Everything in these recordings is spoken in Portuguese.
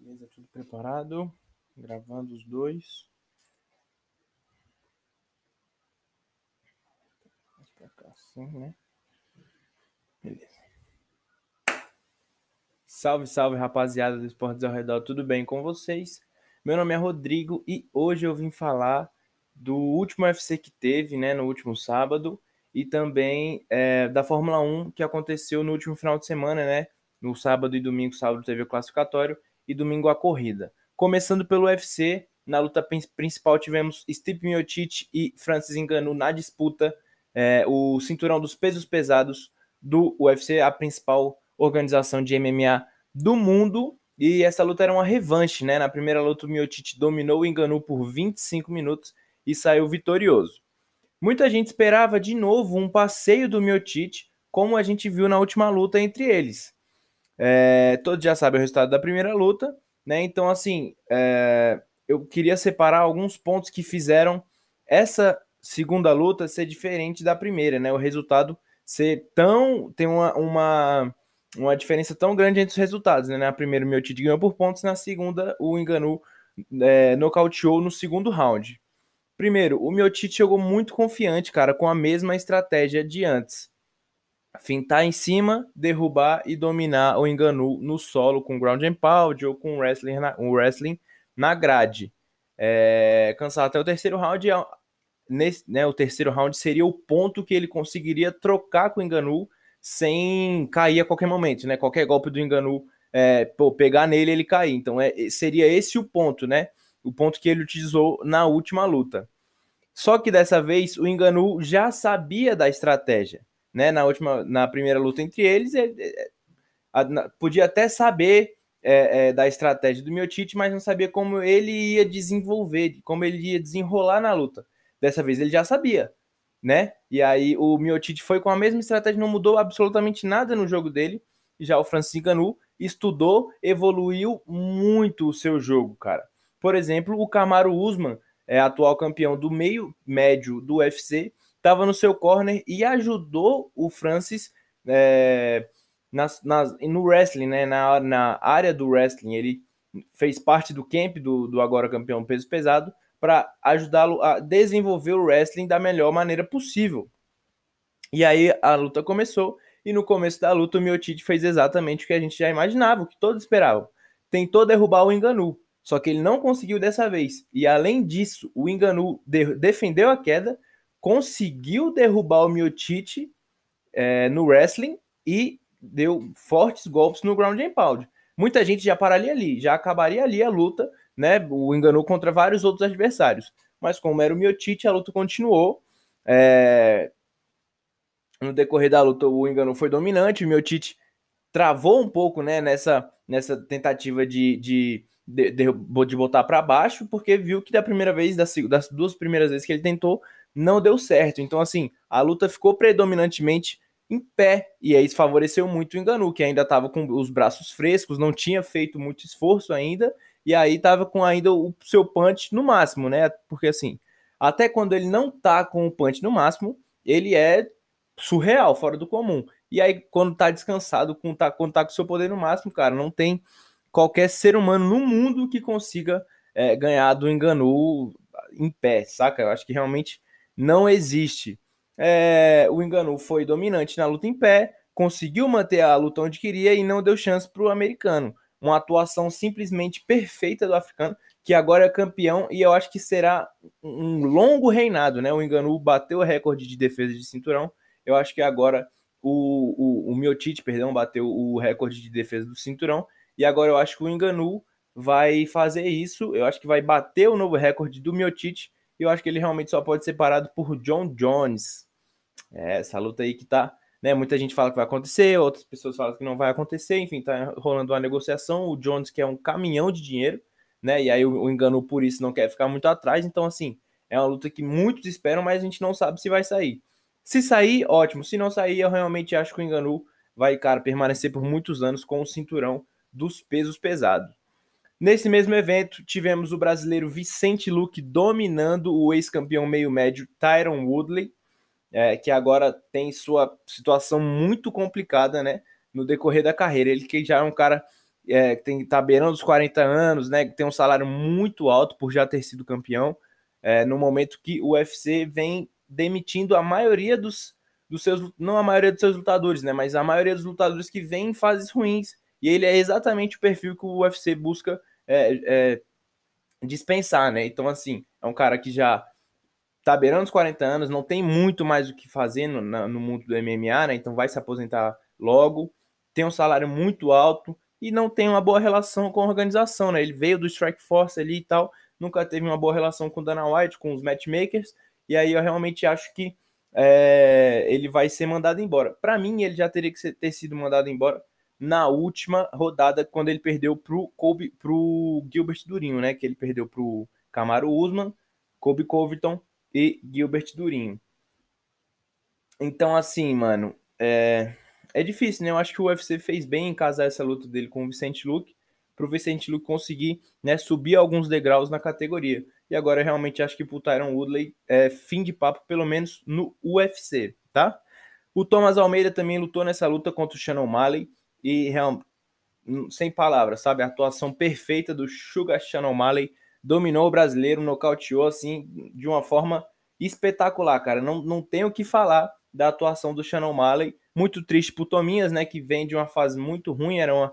Beleza, tudo preparado? Gravando os dois. Mais pra cá assim, né? Beleza. Salve, salve, rapaziada do Esportes ao Redor, tudo bem com vocês? Meu nome é Rodrigo e hoje eu vim falar do último UFC que teve, né, no último sábado, e também é, da Fórmula 1 que aconteceu no último final de semana, né? No sábado e domingo, sábado teve o classificatório e domingo a corrida. Começando pelo UFC, na luta principal tivemos Stipe Miocic e Francis Ngannou na disputa é, o cinturão dos pesos pesados do UFC, a principal organização de MMA do mundo. E essa luta era uma revanche, né? Na primeira luta, o Miocic dominou o Ngannou por 25 minutos e saiu vitorioso. Muita gente esperava de novo um passeio do Miocic, como a gente viu na última luta entre eles. É, todos já sabem o resultado da primeira luta, né? Então, assim, é, eu queria separar alguns pontos que fizeram essa segunda luta ser diferente da primeira, né? O resultado ser tão. tem uma, uma, uma diferença tão grande entre os resultados, né? Na primeira, o Tite ganhou por pontos, na segunda, o Enganu é, nocauteou no segundo round. Primeiro, o Miotite jogou muito confiante, cara, com a mesma estratégia de antes fintar em cima, derrubar e dominar o Enganu no solo com ground and pound ou com wrestling na, um wrestling na grade. É, cansado até o terceiro round, é nesse, né, o terceiro round seria o ponto que ele conseguiria trocar com o Enganu sem cair a qualquer momento, né? Qualquer golpe do Enganu é, pô, pegar nele ele cair. Então é, seria esse o ponto, né? O ponto que ele utilizou na última luta. Só que dessa vez o Enganu já sabia da estratégia né, na última, na primeira luta entre eles, ele, podia até saber é, é, da estratégia do Miotite, mas não sabia como ele ia desenvolver, como ele ia desenrolar na luta. Dessa vez ele já sabia, né? E aí o Miotite foi com a mesma estratégia, não mudou absolutamente nada no jogo dele. Já o Francis Ganu estudou, evoluiu muito o seu jogo, cara. Por exemplo, o Camaro Usman, é atual campeão do meio médio do UFC, estava no seu corner e ajudou o Francis é, nas, nas, no wrestling, né? Na, na área do wrestling. Ele fez parte do camp do, do agora campeão peso pesado para ajudá-lo a desenvolver o wrestling da melhor maneira possível. E aí a luta começou, e no começo da luta o Miotite fez exatamente o que a gente já imaginava, o que todos esperavam. Tentou derrubar o Enganu, só que ele não conseguiu dessa vez. E além disso, o Enganu de defendeu a queda, conseguiu derrubar o Miotite é, no wrestling e deu fortes golpes no ground and pound. Muita gente já pararia ali, já acabaria ali a luta, né? O enganou contra vários outros adversários. Mas como era o Miotite, a luta continuou. É... No decorrer da luta, o enganou foi dominante. O Miotite travou um pouco, né? Nessa, nessa tentativa de, de, de, de botar para baixo, porque viu que da primeira vez, das, das duas primeiras vezes que ele tentou, não deu certo. Então, assim, a luta ficou predominantemente em pé, e aí favoreceu muito o Enganu, que ainda estava com os braços frescos, não tinha feito muito esforço ainda, e aí estava com ainda o seu punch no máximo, né? Porque assim, até quando ele não tá com o punch no máximo, ele é surreal, fora do comum. E aí, quando tá descansado, quando tá, quando tá com o seu poder no máximo, cara, não tem qualquer ser humano no mundo que consiga é, ganhar do Enganu em pé, saca? Eu acho que realmente não existe. É, o Enganu foi dominante na luta em pé, conseguiu manter a luta onde queria e não deu chance para o americano. Uma atuação simplesmente perfeita do africano, que agora é campeão e eu acho que será um longo reinado, né? O Enganu bateu o recorde de defesa de cinturão. Eu acho que agora o, o, o Miotite, perdão, bateu o recorde de defesa do cinturão. E agora eu acho que o Enganu vai fazer isso. Eu acho que vai bater o novo recorde do Miotite eu acho que ele realmente só pode ser parado por John Jones. É, essa luta aí que tá. Né, muita gente fala que vai acontecer, outras pessoas falam que não vai acontecer, enfim, tá rolando uma negociação. O Jones, que é um caminhão de dinheiro, né? E aí o, o engano por isso não quer ficar muito atrás. Então, assim, é uma luta que muitos esperam, mas a gente não sabe se vai sair. Se sair, ótimo. Se não sair, eu realmente acho que o Enganu vai, cara, permanecer por muitos anos com o cinturão dos pesos pesados. Nesse mesmo evento, tivemos o brasileiro Vicente Luque dominando o ex-campeão meio-médio Tyron Woodley, é, que agora tem sua situação muito complicada, né? No decorrer da carreira. Ele que já é um cara é, tem tá beirando os 40 anos, né? Tem um salário muito alto por já ter sido campeão. É, no momento que o UFC vem demitindo a maioria dos, dos seus, não a maioria dos seus lutadores, né? Mas a maioria dos lutadores que vêm em fases ruins. E ele é exatamente o perfil que o UFC busca é, é, dispensar, né? Então, assim, é um cara que já tá beirando os 40 anos, não tem muito mais o que fazer no, no mundo do MMA, né? Então vai se aposentar logo, tem um salário muito alto e não tem uma boa relação com a organização, né? Ele veio do Strike Force ali e tal, nunca teve uma boa relação com o Dana White, com os matchmakers, e aí eu realmente acho que é, ele vai ser mandado embora. Para mim, ele já teria que ter sido mandado embora na última rodada, quando ele perdeu pro, Kobe, pro Gilbert Durinho, né? Que ele perdeu pro Camaro Usman, Kobe Covington e Gilbert Durinho. Então, assim, mano, é, é difícil, né? Eu acho que o UFC fez bem em casar essa luta dele com o Vicente Luke, para o Vicente Luke conseguir né, subir alguns degraus na categoria. E agora realmente acho que pro Tyron Woodley é fim de papo, pelo menos no UFC, tá? O Thomas Almeida também lutou nessa luta contra o Shannon Malley e realmente sem palavras, sabe? A atuação perfeita do Sugar Shannon Malley dominou o brasileiro, nocauteou assim de uma forma espetacular, cara. Não, não tenho o que falar da atuação do Shannon Malley. Muito triste pro Tominhas, né? Que vem de uma fase muito ruim, era uma.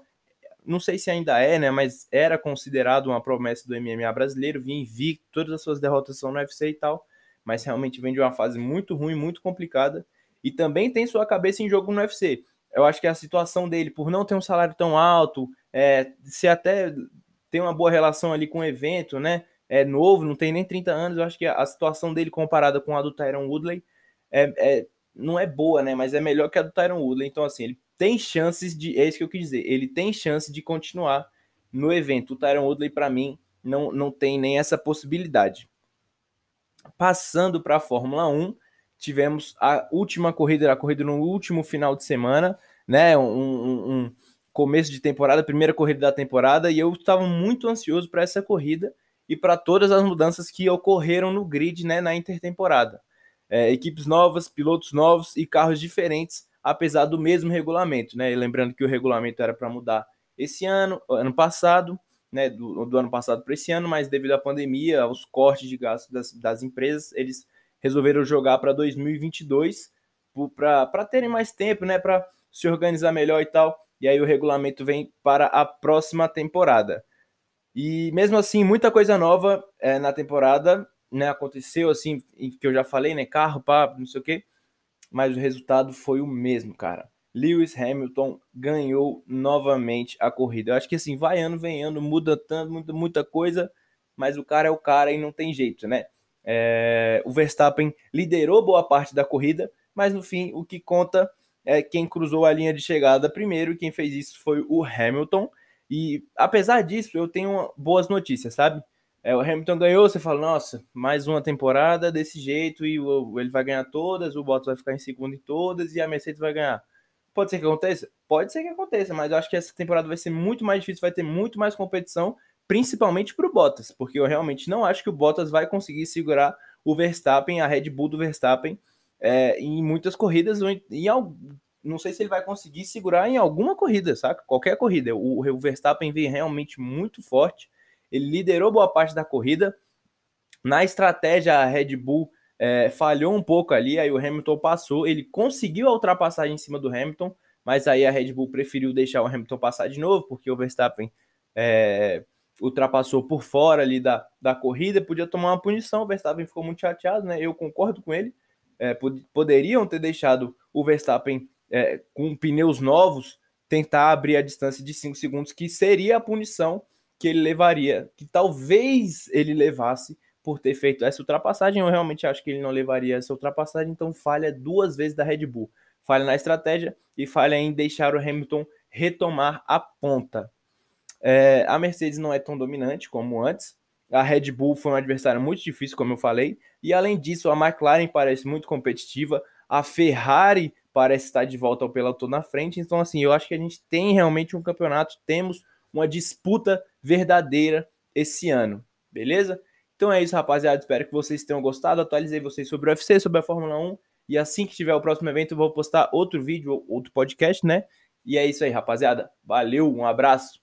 Não sei se ainda é, né? Mas era considerado uma promessa do MMA brasileiro, vinha invicto, todas as suas derrotas são no UFC e tal. Mas realmente vem de uma fase muito ruim, muito complicada. E também tem sua cabeça em jogo no UFC. Eu acho que a situação dele, por não ter um salário tão alto, é, se até tem uma boa relação ali com o evento, né? É novo, não tem nem 30 anos. Eu acho que a situação dele comparada com a do Tyron Woodley é, é, não é boa, né? Mas é melhor que a do Tyron Woodley. Então, assim, ele tem chances de. É isso que eu quis dizer. Ele tem chance de continuar no evento. O Tyron Woodley, para mim, não, não tem nem essa possibilidade. Passando para a Fórmula 1, tivemos a última corrida, a corrida no último final de semana, né? Um, um, um começo de temporada, primeira corrida da temporada, e eu estava muito ansioso para essa corrida e para todas as mudanças que ocorreram no grid né, na intertemporada. É, equipes novas, pilotos novos e carros diferentes, apesar do mesmo regulamento. Né? E lembrando que o regulamento era para mudar esse ano, ano passado, né, do, do ano passado para esse ano, mas devido à pandemia, aos cortes de gastos das, das empresas, eles resolveram jogar para 2022 para terem mais tempo, né, para se organizar melhor e tal e aí o regulamento vem para a próxima temporada. E mesmo assim, muita coisa nova é, na temporada, né? Aconteceu assim, que eu já falei, né? Carro, papo, não sei o quê. Mas o resultado foi o mesmo, cara. Lewis Hamilton ganhou novamente a corrida. Eu acho que assim, vai ano, vem ano, muda tanto, muita, muita coisa, mas o cara é o cara e não tem jeito, né? É, o Verstappen liderou boa parte da corrida, mas no fim o que conta é quem cruzou a linha de chegada primeiro, e quem fez isso foi o Hamilton. E apesar disso, eu tenho boas notícias, sabe? É, o Hamilton ganhou, você fala, nossa, mais uma temporada desse jeito e o, ele vai ganhar todas, o Bottas vai ficar em segundo em todas e a Mercedes vai ganhar. Pode ser que aconteça? Pode ser que aconteça, mas eu acho que essa temporada vai ser muito mais difícil, vai ter muito mais competição, principalmente para o Bottas, porque eu realmente não acho que o Bottas vai conseguir segurar o Verstappen, a Red Bull do Verstappen, é, em muitas corridas, em, não sei se ele vai conseguir segurar em alguma corrida, saca? Qualquer corrida. O, o Verstappen veio realmente muito forte. Ele liderou boa parte da corrida. Na estratégia, a Red Bull é, falhou um pouco ali, aí o Hamilton passou. Ele conseguiu a ultrapassagem em cima do Hamilton, mas aí a Red Bull preferiu deixar o Hamilton passar de novo, porque o Verstappen é, ultrapassou por fora ali da, da corrida, podia tomar uma punição. O Verstappen ficou muito chateado, né? Eu concordo com ele é, pod poderiam ter deixado o Verstappen é, com pneus novos tentar abrir a distância de 5 segundos, que seria a punição que ele levaria, que talvez ele levasse por ter feito essa ultrapassagem. Eu realmente acho que ele não levaria essa ultrapassagem, então falha duas vezes da Red Bull. Falha na estratégia e falha em deixar o Hamilton retomar a ponta. É, a Mercedes não é tão dominante como antes, a Red Bull foi um adversário muito difícil, como eu falei. E além disso, a McLaren parece muito competitiva. A Ferrari parece estar de volta ao pelotão na frente. Então, assim, eu acho que a gente tem realmente um campeonato, temos uma disputa verdadeira esse ano. Beleza? Então é isso, rapaziada. Espero que vocês tenham gostado. Atualizei vocês sobre o UFC, sobre a Fórmula 1. E assim que tiver o próximo evento, eu vou postar outro vídeo, outro podcast, né? E é isso aí, rapaziada. Valeu, um abraço.